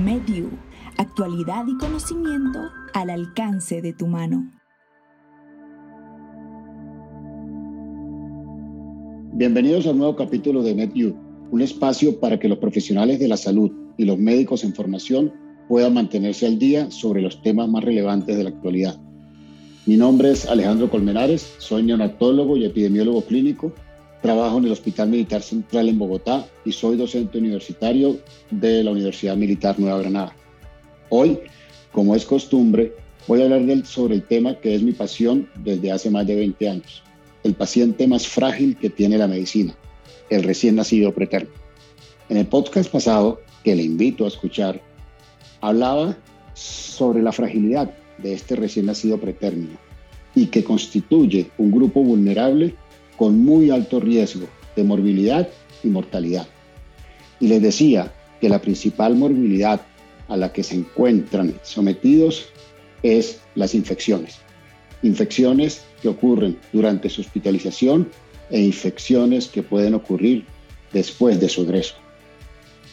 MedU, actualidad y conocimiento al alcance de tu mano. Bienvenidos a un nuevo capítulo de MedU, un espacio para que los profesionales de la salud y los médicos en formación puedan mantenerse al día sobre los temas más relevantes de la actualidad. Mi nombre es Alejandro Colmenares, soy neonatólogo y epidemiólogo clínico Trabajo en el Hospital Militar Central en Bogotá y soy docente universitario de la Universidad Militar Nueva Granada. Hoy, como es costumbre, voy a hablar sobre el tema que es mi pasión desde hace más de 20 años, el paciente más frágil que tiene la medicina, el recién nacido preterno. En el podcast pasado, que le invito a escuchar, hablaba sobre la fragilidad de este recién nacido pretérmino y que constituye un grupo vulnerable con muy alto riesgo de morbilidad y mortalidad. Y les decía que la principal morbilidad a la que se encuentran sometidos es las infecciones. Infecciones que ocurren durante su hospitalización e infecciones que pueden ocurrir después de su egreso.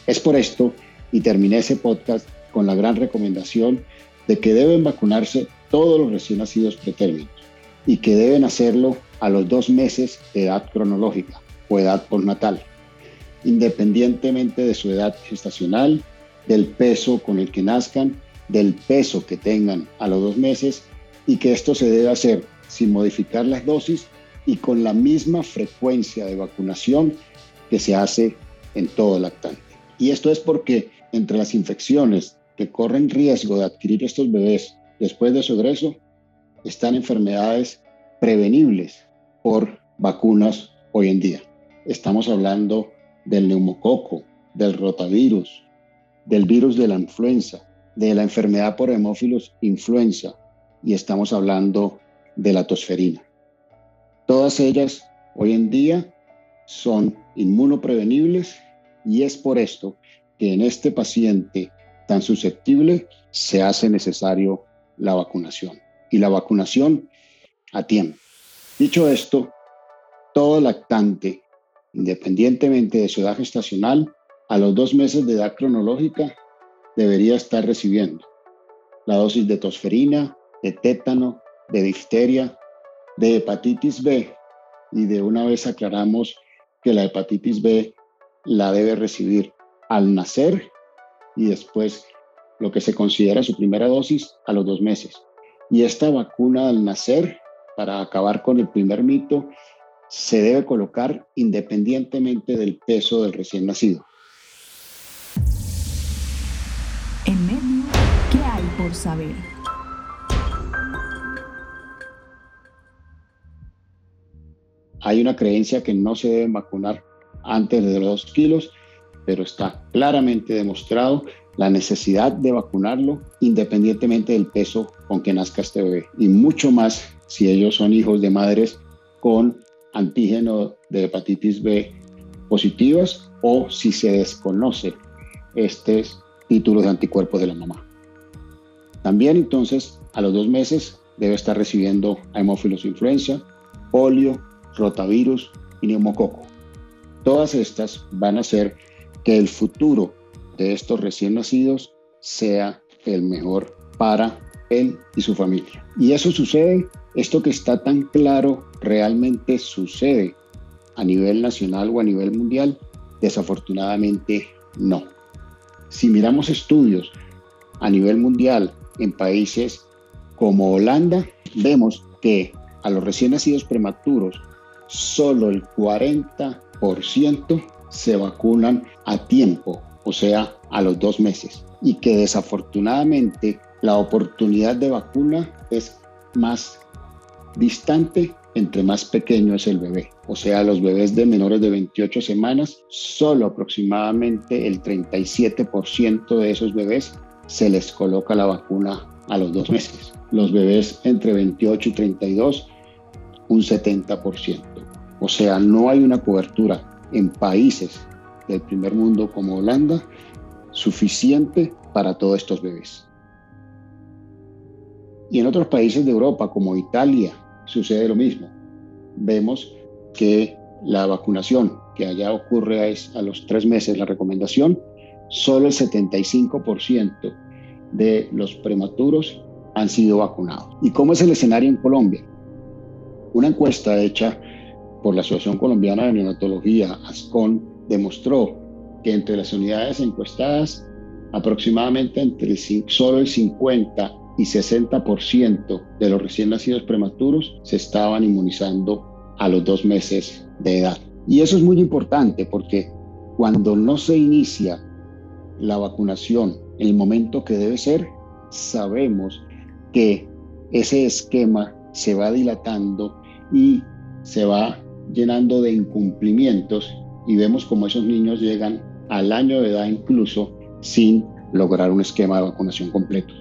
Es por esto, y terminé ese podcast con la gran recomendación de que deben vacunarse todos los recién nacidos pretérminos y que deben hacerlo a los dos meses de edad cronológica o edad postnatal, independientemente de su edad gestacional, del peso con el que nazcan, del peso que tengan a los dos meses y que esto se debe hacer sin modificar las dosis y con la misma frecuencia de vacunación que se hace en todo lactante. Y esto es porque entre las infecciones que corren riesgo de adquirir estos bebés después de su egreso están enfermedades prevenibles por vacunas hoy en día. Estamos hablando del neumococo, del rotavirus, del virus de la influenza, de la enfermedad por hemófilos influenza y estamos hablando de la tosferina. Todas ellas hoy en día son inmunoprevenibles y es por esto que en este paciente tan susceptible se hace necesario la vacunación y la vacunación a tiempo. Dicho esto, todo lactante, independientemente de su edad gestacional, a los dos meses de edad cronológica, debería estar recibiendo la dosis de tosferina, de tétano, de difteria, de hepatitis B. Y de una vez aclaramos que la hepatitis B la debe recibir al nacer y después lo que se considera su primera dosis a los dos meses. Y esta vacuna al nacer para acabar con el primer mito, se debe colocar independientemente del peso del recién nacido. En medio, ¿qué hay por saber? Hay una creencia que no se deben vacunar antes de los dos kilos, pero está claramente demostrado la necesidad de vacunarlo independientemente del peso con que nazca este bebé y mucho más si ellos son hijos de madres con antígeno de hepatitis B positivas o si se desconoce este título de anticuerpos de la mamá. También entonces a los dos meses debe estar recibiendo hemófilos influenza, polio, rotavirus y neumococo. Todas estas van a hacer que el futuro de estos recién nacidos sea el mejor para él y su familia. Y eso sucede esto que está tan claro realmente sucede a nivel nacional o a nivel mundial? Desafortunadamente no. Si miramos estudios a nivel mundial en países como Holanda, vemos que a los recién nacidos prematuros solo el 40% se vacunan a tiempo, o sea, a los dos meses. Y que desafortunadamente la oportunidad de vacuna es más distante entre más pequeño es el bebé. O sea, los bebés de menores de 28 semanas, solo aproximadamente el 37% de esos bebés se les coloca la vacuna a los dos meses. Los bebés entre 28 y 32, un 70%. O sea, no hay una cobertura en países del primer mundo como Holanda suficiente para todos estos bebés. Y en otros países de Europa como Italia, sucede lo mismo. Vemos que la vacunación, que allá ocurre a, los tres meses la recomendación, solo el 75% de los prematuros han sido vacunados. ¿Y cómo es el escenario en Colombia? Una encuesta hecha por la Asociación Colombiana de Neonatología, ASCON, demostró que entre las unidades encuestadas, aproximadamente entre solo el 50 y 60% de los recién nacidos prematuros se estaban inmunizando a los dos meses de edad. Y eso es muy importante porque cuando no se inicia la vacunación en el momento que debe ser, sabemos que ese esquema se va dilatando y se va llenando de incumplimientos y vemos como esos niños llegan al año de edad incluso sin lograr un esquema de vacunación completo.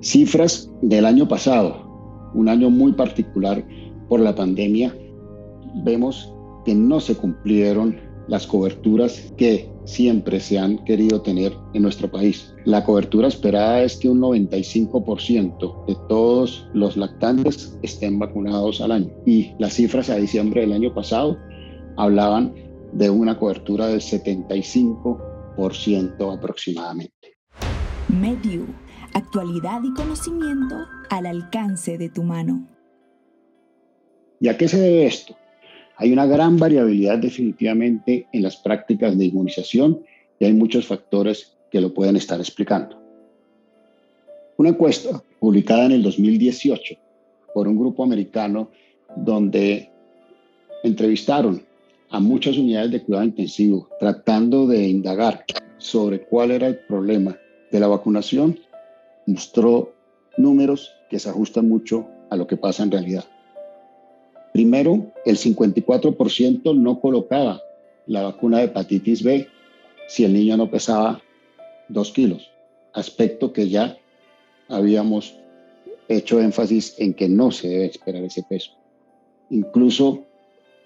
Cifras del año pasado, un año muy particular por la pandemia, vemos que no se cumplieron las coberturas que siempre se han querido tener en nuestro país. La cobertura esperada es que un 95% de todos los lactantes estén vacunados al año. Y las cifras a diciembre del año pasado hablaban de una cobertura del 75% aproximadamente. Mediu, actualidad y conocimiento al alcance de tu mano. ¿Y a qué se debe esto? Hay una gran variabilidad definitivamente en las prácticas de inmunización y hay muchos factores que lo pueden estar explicando. Una encuesta publicada en el 2018 por un grupo americano donde entrevistaron a muchas unidades de cuidado intensivo tratando de indagar sobre cuál era el problema de la vacunación, mostró números que se ajustan mucho a lo que pasa en realidad. Primero, el 54% no colocaba la vacuna de hepatitis B si el niño no pesaba 2 kilos, aspecto que ya habíamos hecho énfasis en que no se debe esperar ese peso. Incluso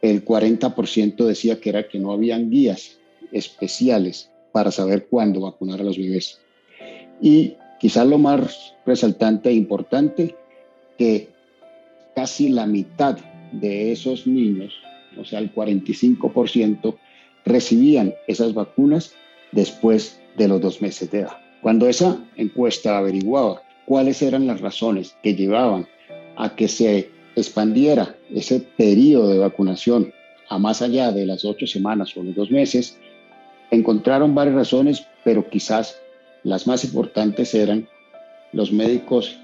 el 40% decía que era que no habían guías especiales para saber cuándo vacunar a los bebés. Y quizás lo más resaltante e importante, que casi la mitad de esos niños, o sea, el 45%, recibían esas vacunas después de los dos meses de edad. Cuando esa encuesta averiguaba cuáles eran las razones que llevaban a que se expandiera ese periodo de vacunación a más allá de las ocho semanas o los dos meses, encontraron varias razones, pero quizás las más importantes eran los médicos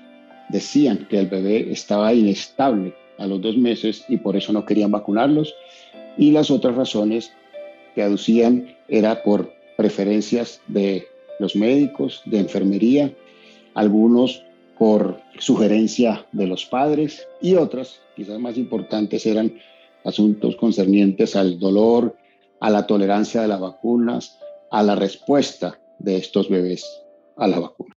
decían que el bebé estaba inestable a los dos meses y por eso no querían vacunarlos. Y las otras razones que aducían era por preferencias de los médicos, de enfermería, algunos por sugerencia de los padres y otras, quizás más importantes, eran asuntos concernientes al dolor, a la tolerancia de las vacunas, a la respuesta de estos bebés a la vacuna.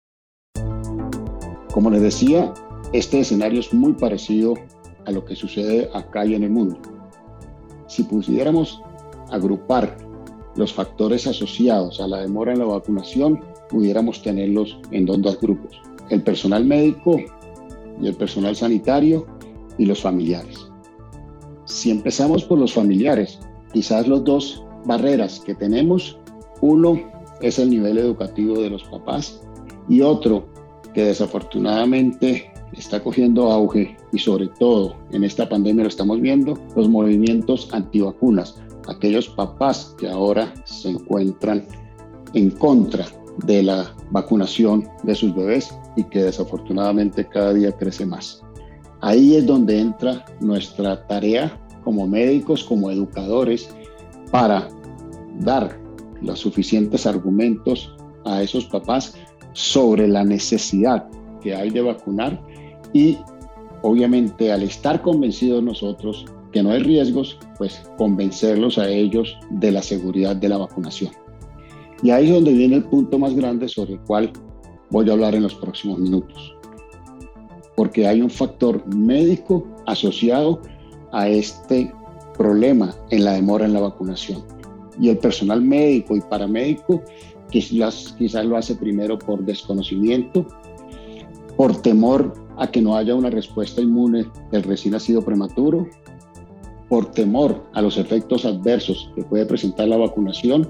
Como les decía, este escenario es muy parecido a lo que sucede acá y en el mundo. Si pudiéramos agrupar los factores asociados a la demora en la vacunación, pudiéramos tenerlos en dos grupos, el personal médico y el personal sanitario y los familiares. Si empezamos por los familiares, quizás los dos barreras que tenemos, uno es el nivel educativo de los papás y otro que desafortunadamente está cogiendo auge y sobre todo en esta pandemia lo estamos viendo, los movimientos antivacunas, aquellos papás que ahora se encuentran en contra de la vacunación de sus bebés y que desafortunadamente cada día crece más. Ahí es donde entra nuestra tarea como médicos, como educadores, para dar los suficientes argumentos a esos papás sobre la necesidad que hay de vacunar y obviamente al estar convencidos nosotros que no hay riesgos, pues convencerlos a ellos de la seguridad de la vacunación. Y ahí es donde viene el punto más grande sobre el cual voy a hablar en los próximos minutos. Porque hay un factor médico asociado a este problema en la demora en la vacunación. Y el personal médico y paramédico quizás, quizás lo hace primero por desconocimiento, por temor a que no haya una respuesta inmune del recién nacido prematuro, por temor a los efectos adversos que puede presentar la vacunación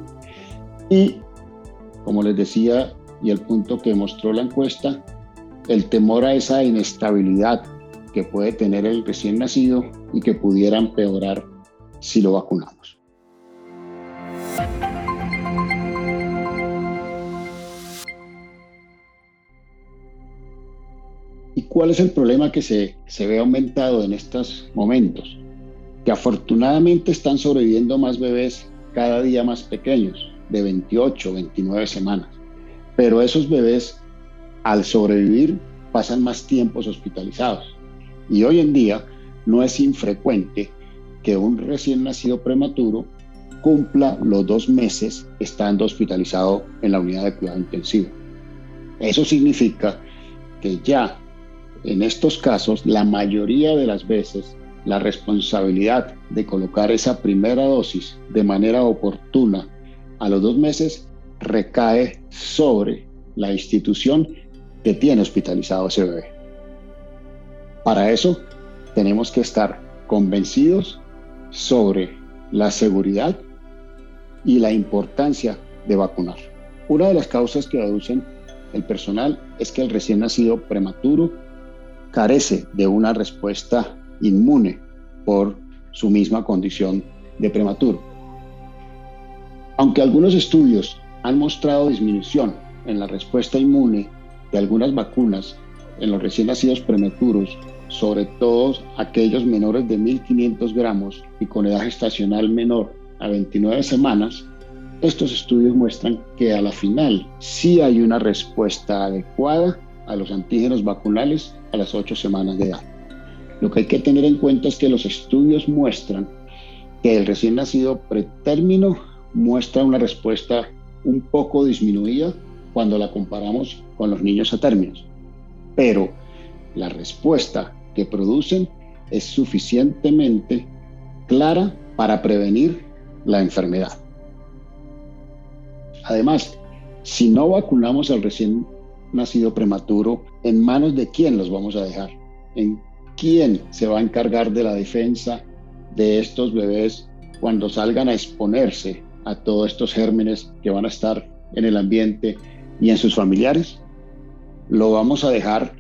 y como les decía, y el punto que mostró la encuesta, el temor a esa inestabilidad que puede tener el recién nacido y que pudiera empeorar si lo vacunamos. ¿Y cuál es el problema que se, se ve aumentado en estos momentos? Que afortunadamente están sobreviviendo más bebés cada día más pequeños, de 28, 29 semanas. Pero esos bebés, al sobrevivir, pasan más tiempos hospitalizados. Y hoy en día no es infrecuente que un recién nacido prematuro cumpla los dos meses estando hospitalizado en la unidad de cuidado intensivo. Eso significa que ya en estos casos, la mayoría de las veces, la responsabilidad de colocar esa primera dosis de manera oportuna a los dos meses recae sobre la institución que tiene hospitalizado ese bebé. Para eso tenemos que estar convencidos sobre la seguridad y la importancia de vacunar. Una de las causas que aducen el personal es que el recién nacido prematuro carece de una respuesta inmune por su misma condición de prematuro. Aunque algunos estudios han mostrado disminución en la respuesta inmune de algunas vacunas en los recién nacidos prematuros, sobre todo aquellos menores de 1.500 gramos y con edad gestacional menor a 29 semanas, estos estudios muestran que a la final sí hay una respuesta adecuada a los antígenos vacunales a las 8 semanas de edad. Lo que hay que tener en cuenta es que los estudios muestran que el recién nacido pretérmino muestra una respuesta un poco disminuida cuando la comparamos con los niños a términos. Pero la respuesta que producen es suficientemente clara para prevenir la enfermedad. Además, si no vacunamos al recién nacido prematuro, ¿en manos de quién los vamos a dejar? ¿En quién se va a encargar de la defensa de estos bebés cuando salgan a exponerse a todos estos gérmenes que van a estar en el ambiente y en sus familiares? Lo vamos a dejar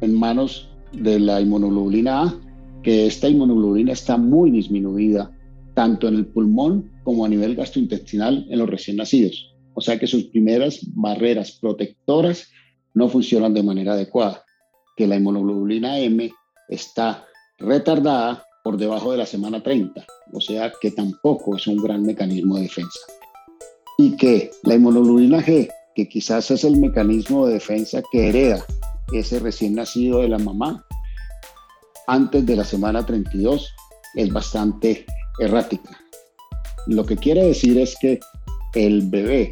en manos de la inmunoglobulina A, que esta inmunoglobulina está muy disminuida tanto en el pulmón como a nivel gastrointestinal en los recién nacidos. O sea que sus primeras barreras protectoras no funcionan de manera adecuada, que la inmunoglobulina M está retardada por debajo de la semana 30, o sea que tampoco es un gran mecanismo de defensa. Y que la inmunoglobulina G, que quizás es el mecanismo de defensa que hereda ese recién nacido de la mamá, antes de la semana 32, es bastante errática. Lo que quiere decir es que el bebé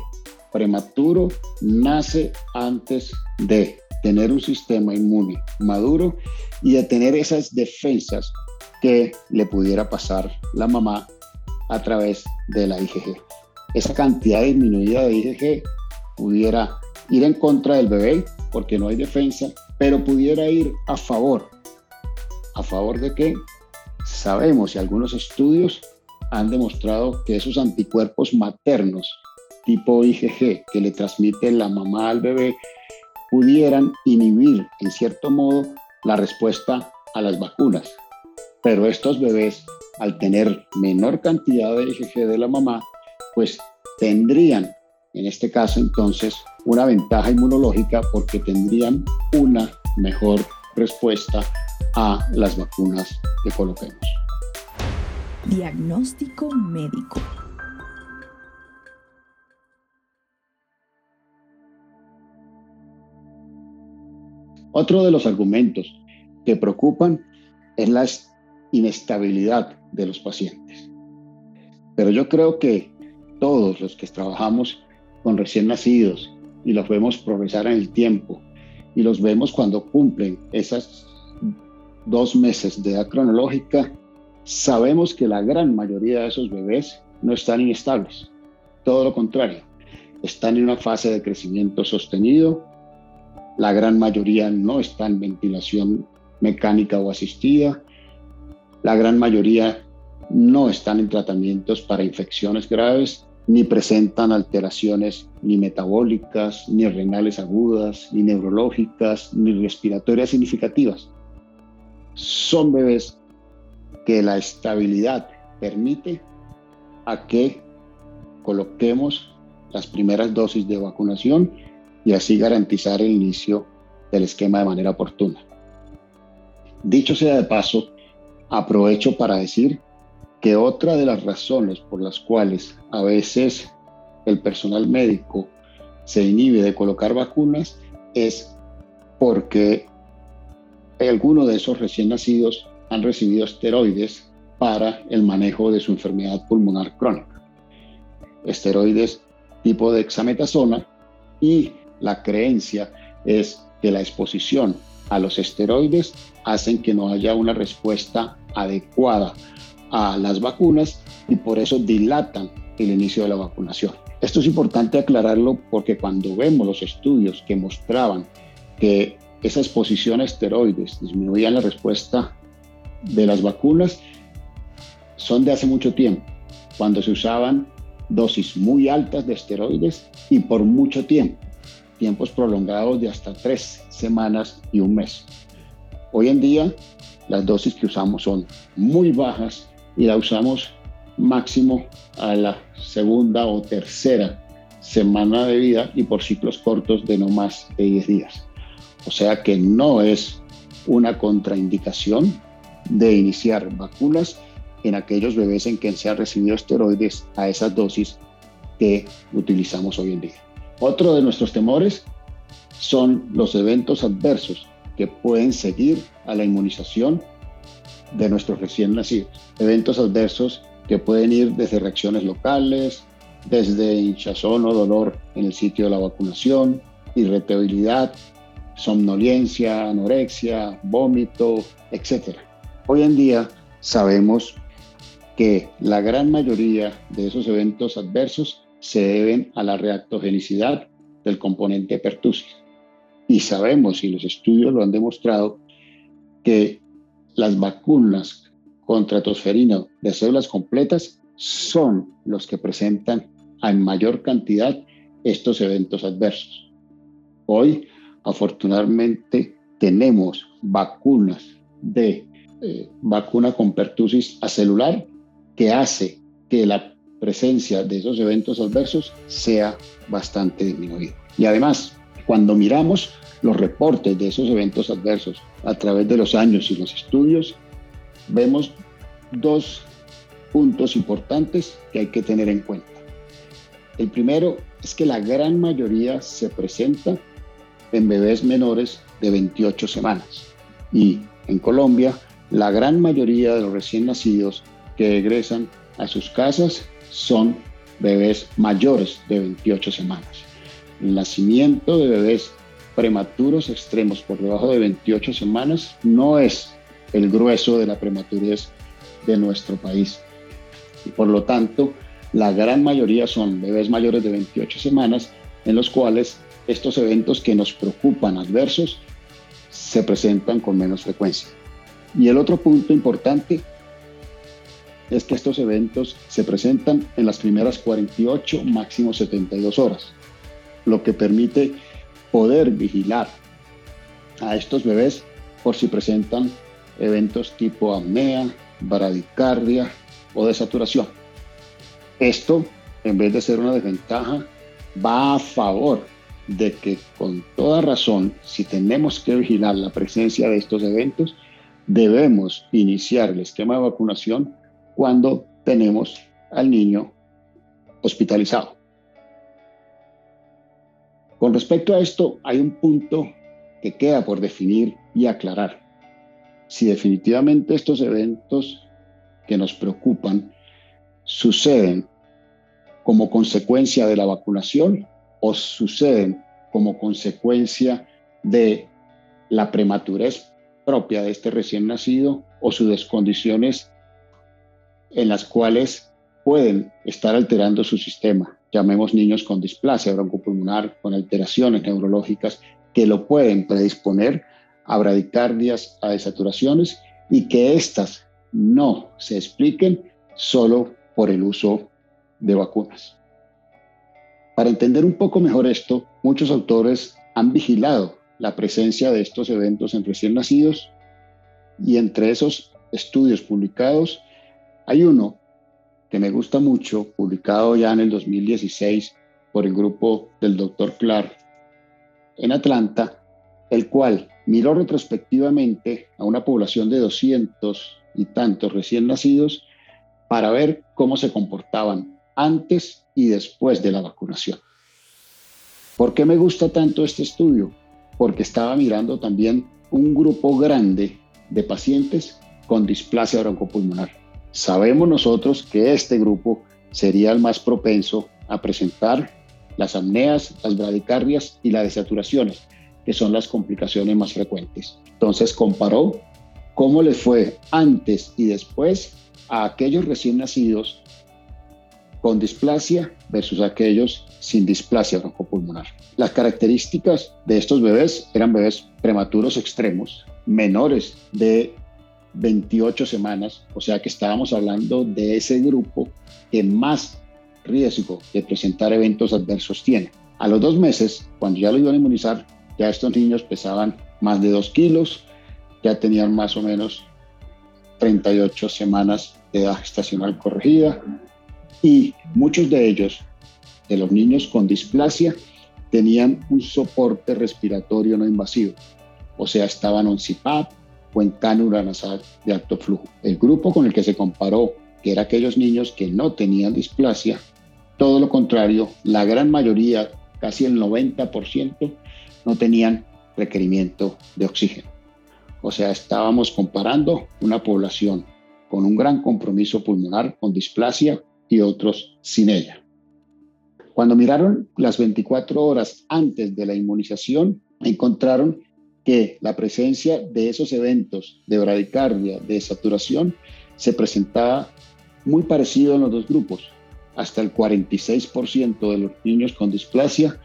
prematuro nace antes de tener un sistema inmune maduro y de tener esas defensas que le pudiera pasar la mamá a través de la IgG. Esa cantidad disminuida de IgG pudiera ir en contra del bebé porque no hay defensa, pero pudiera ir a favor. ¿A favor de qué? Sabemos y algunos estudios han demostrado que esos anticuerpos maternos tipo IgG que le transmite la mamá al bebé pudieran inhibir en cierto modo la respuesta a las vacunas. Pero estos bebés, al tener menor cantidad de IgG de la mamá, pues tendrían, en este caso entonces, una ventaja inmunológica porque tendrían una mejor respuesta a las vacunas que coloquemos. Diagnóstico médico. Otro de los argumentos que preocupan es la inestabilidad de los pacientes. Pero yo creo que todos los que trabajamos con recién nacidos y los vemos progresar en el tiempo y los vemos cuando cumplen esas dos meses de edad cronológica, sabemos que la gran mayoría de esos bebés no están inestables. Todo lo contrario, están en una fase de crecimiento sostenido la gran mayoría no está en ventilación mecánica o asistida. La gran mayoría no están en tratamientos para infecciones graves ni presentan alteraciones ni metabólicas, ni renales agudas, ni neurológicas, ni respiratorias significativas. Son bebés que la estabilidad permite a que coloquemos las primeras dosis de vacunación y así garantizar el inicio del esquema de manera oportuna. Dicho sea de paso, aprovecho para decir que otra de las razones por las cuales a veces el personal médico se inhibe de colocar vacunas es porque algunos de esos recién nacidos han recibido esteroides para el manejo de su enfermedad pulmonar crónica. Esteroides tipo de exametasona y la creencia es que la exposición a los esteroides hacen que no haya una respuesta adecuada a las vacunas y por eso dilatan el inicio de la vacunación. Esto es importante aclararlo porque cuando vemos los estudios que mostraban que esa exposición a esteroides disminuía la respuesta de las vacunas, son de hace mucho tiempo, cuando se usaban dosis muy altas de esteroides y por mucho tiempo, tiempos prolongados de hasta tres semanas y un mes. Hoy en día las dosis que usamos son muy bajas y la usamos máximo a la segunda o tercera semana de vida y por ciclos cortos de no más de 10 días. O sea que no es una contraindicación de iniciar vacunas en aquellos bebés en que se han recibido esteroides a esas dosis que utilizamos hoy en día. Otro de nuestros temores son los eventos adversos que pueden seguir a la inmunización de nuestros recién nacidos. Eventos adversos que pueden ir desde reacciones locales, desde hinchazón o dolor en el sitio de la vacunación, irritabilidad, somnolencia, anorexia, vómito, etc. Hoy en día sabemos que la gran mayoría de esos eventos adversos se deben a la reactogenicidad del componente pertussis. Y sabemos, y los estudios lo han demostrado, que las vacunas contra tosferina de células completas son los que presentan en mayor cantidad estos eventos adversos. Hoy, afortunadamente, tenemos vacunas de eh, vacuna con pertusis acelular que hace que la presencia de esos eventos adversos sea bastante disminuida. Y además, cuando miramos los reportes de esos eventos adversos a través de los años y los estudios, vemos dos puntos importantes que hay que tener en cuenta. El primero es que la gran mayoría se presenta en bebés menores de 28 semanas y en Colombia la gran mayoría de los recién nacidos que egresan a sus casas son bebés mayores de 28 semanas. El nacimiento de bebés prematuros extremos por debajo de 28 semanas no es el grueso de la prematurez de nuestro país. Y por lo tanto, la gran mayoría son bebés mayores de 28 semanas en los cuales estos eventos que nos preocupan adversos se presentan con menos frecuencia. Y el otro punto importante es que estos eventos se presentan en las primeras 48, máximo 72 horas, lo que permite poder vigilar a estos bebés por si presentan eventos tipo apnea, bradicardia o desaturación. Esto, en vez de ser una desventaja, va a favor de que con toda razón, si tenemos que vigilar la presencia de estos eventos, debemos iniciar el esquema de vacunación cuando tenemos al niño hospitalizado. Con respecto a esto, hay un punto que queda por definir y aclarar. Si definitivamente estos eventos que nos preocupan suceden como consecuencia de la vacunación o suceden como consecuencia de la prematurez propia de este recién nacido o sus descondiciones en las cuales pueden estar alterando su sistema llamemos niños con displasia broncopulmonar, con alteraciones neurológicas que lo pueden predisponer a bradicardias, a desaturaciones y que éstas no se expliquen solo por el uso de vacunas. Para entender un poco mejor esto, muchos autores han vigilado la presencia de estos eventos en recién nacidos y entre esos estudios publicados hay uno que me gusta mucho, publicado ya en el 2016 por el grupo del Dr. Clark en Atlanta, el cual miró retrospectivamente a una población de 200 y tantos recién nacidos para ver cómo se comportaban antes y después de la vacunación. ¿Por qué me gusta tanto este estudio? Porque estaba mirando también un grupo grande de pacientes con displasia broncopulmonar. Sabemos nosotros que este grupo sería el más propenso a presentar las apneas, las bradicardias y las desaturaciones, que son las complicaciones más frecuentes. Entonces comparó cómo les fue antes y después a aquellos recién nacidos con displasia versus aquellos sin displasia broncopulmonar. Las características de estos bebés eran bebés prematuros extremos, menores de 28 semanas, o sea que estábamos hablando de ese grupo que más riesgo de presentar eventos adversos tiene. A los dos meses, cuando ya lo iban a inmunizar, ya estos niños pesaban más de 2 kilos, ya tenían más o menos 38 semanas de edad gestacional corregida y muchos de ellos, de los niños con displasia, tenían un soporte respiratorio no invasivo, o sea, estaban CPAP o en cánula nasal de alto flujo. El grupo con el que se comparó, que era aquellos niños que no tenían displasia, todo lo contrario, la gran mayoría, casi el 90%, no tenían requerimiento de oxígeno. O sea, estábamos comparando una población con un gran compromiso pulmonar, con displasia, y otros sin ella. Cuando miraron las 24 horas antes de la inmunización, encontraron que la presencia de esos eventos de bradicardia, de saturación, se presentaba muy parecido en los dos grupos, hasta el 46% de los niños con displasia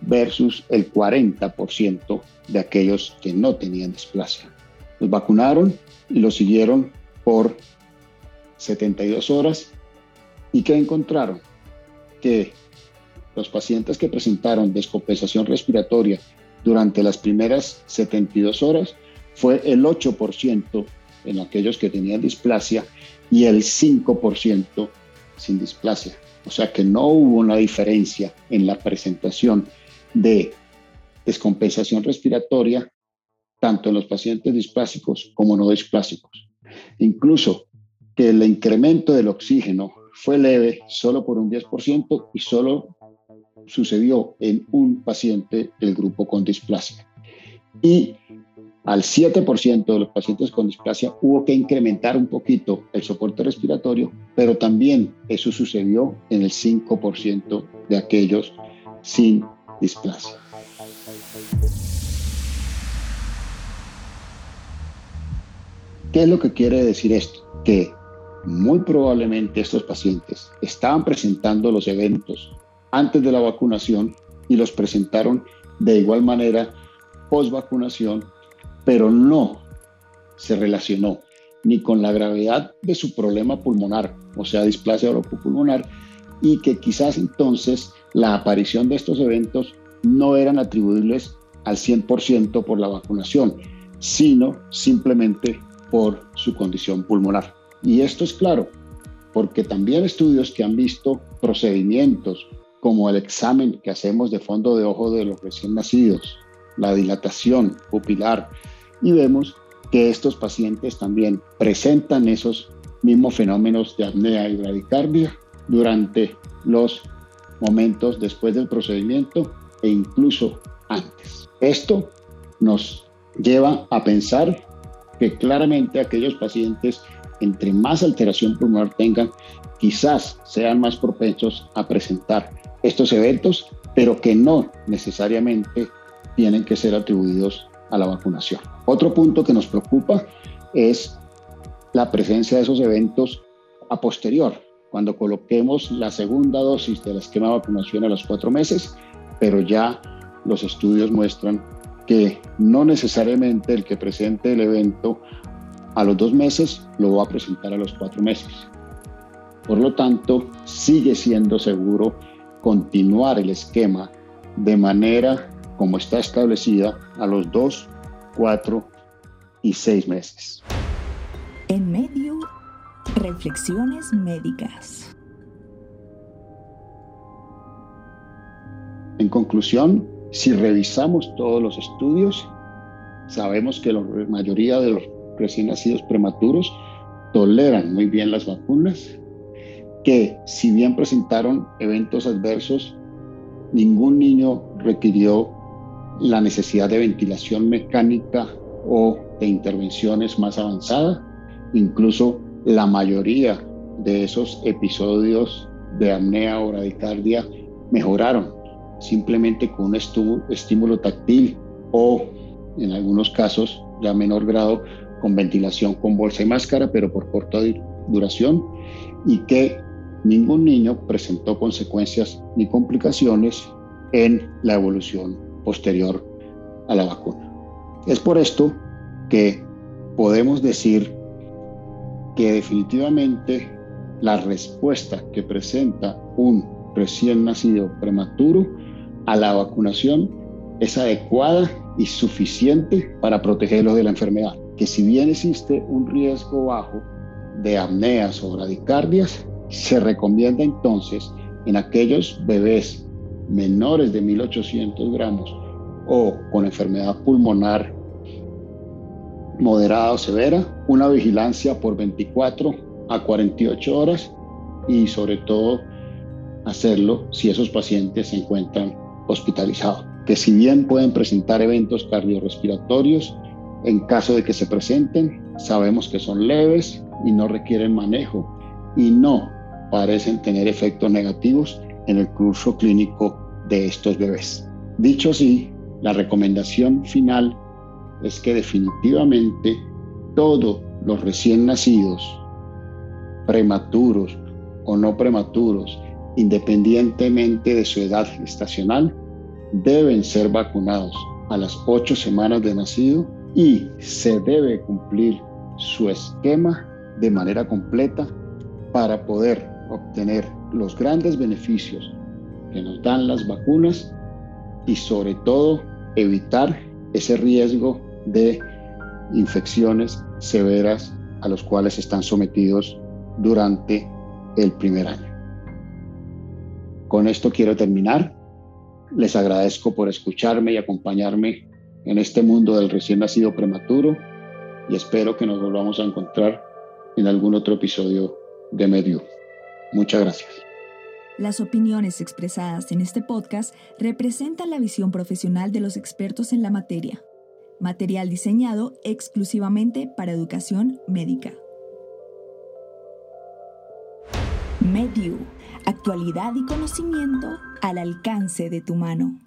versus el 40% de aquellos que no tenían displasia. Los vacunaron y los siguieron por 72 horas ¿Y qué encontraron? Que los pacientes que presentaron descompensación respiratoria durante las primeras 72 horas fue el 8% en aquellos que tenían displasia y el 5% sin displasia. O sea que no hubo una diferencia en la presentación de descompensación respiratoria tanto en los pacientes displásicos como no displásicos. Incluso que el incremento del oxígeno fue leve solo por un 10% y solo sucedió en un paciente del grupo con displasia. Y al 7% de los pacientes con displasia hubo que incrementar un poquito el soporte respiratorio, pero también eso sucedió en el 5% de aquellos sin displasia. ¿Qué es lo que quiere decir esto? Que muy probablemente estos pacientes estaban presentando los eventos antes de la vacunación y los presentaron de igual manera post vacunación, pero no se relacionó ni con la gravedad de su problema pulmonar, o sea, displasia pulmonar, y que quizás entonces la aparición de estos eventos no eran atribuibles al 100% por la vacunación, sino simplemente por su condición pulmonar. Y esto es claro, porque también estudios que han visto procedimientos como el examen que hacemos de fondo de ojo de los recién nacidos, la dilatación pupilar, y vemos que estos pacientes también presentan esos mismos fenómenos de apnea y bradicardia durante los momentos después del procedimiento e incluso antes. Esto nos lleva a pensar que claramente aquellos pacientes entre más alteración pulmonar tengan, quizás sean más propensos a presentar estos eventos, pero que no necesariamente tienen que ser atribuidos a la vacunación. Otro punto que nos preocupa es la presencia de esos eventos a posterior, cuando coloquemos la segunda dosis del esquema de vacunación a los cuatro meses, pero ya los estudios muestran que no necesariamente el que presente el evento a los dos meses lo va a presentar a los cuatro meses. Por lo tanto, sigue siendo seguro continuar el esquema de manera como está establecida a los 2, 4 y 6 meses. En medio, reflexiones médicas. En conclusión, si revisamos todos los estudios, sabemos que la mayoría de los recién nacidos prematuros toleran muy bien las vacunas, que si bien presentaron eventos adversos, ningún niño requirió la necesidad de ventilación mecánica o de intervenciones más avanzadas. Incluso la mayoría de esos episodios de apnea o bradicardia mejoraron simplemente con un estímulo táctil o en algunos casos ya menor grado con ventilación con bolsa y máscara, pero por corta duración y que ningún niño presentó consecuencias ni complicaciones en la evolución posterior a la vacuna. Es por esto que podemos decir que definitivamente la respuesta que presenta un recién nacido prematuro a la vacunación es adecuada y suficiente para protegerlos de la enfermedad. Que si bien existe un riesgo bajo de apneas o bradicardias, se recomienda entonces en aquellos bebés menores de 1800 gramos o con enfermedad pulmonar moderada o severa, una vigilancia por 24 a 48 horas y sobre todo hacerlo si esos pacientes se encuentran hospitalizados, que si bien pueden presentar eventos cardiorrespiratorios, en caso de que se presenten, sabemos que son leves y no requieren manejo y no parecen tener efectos negativos en el curso clínico de estos bebés. Dicho así, la recomendación final es que definitivamente todos los recién nacidos, prematuros o no prematuros, independientemente de su edad estacional, deben ser vacunados a las ocho semanas de nacido y se debe cumplir su esquema de manera completa para poder obtener los grandes beneficios que nos dan las vacunas y sobre todo evitar ese riesgo de infecciones severas a los cuales están sometidos durante el primer año. Con esto quiero terminar. Les agradezco por escucharme y acompañarme en este mundo del recién nacido prematuro y espero que nos volvamos a encontrar en algún otro episodio de Medio. Muchas gracias. Las opiniones expresadas en este podcast representan la visión profesional de los expertos en la materia. Material diseñado exclusivamente para educación médica. Medu, actualidad y conocimiento al alcance de tu mano.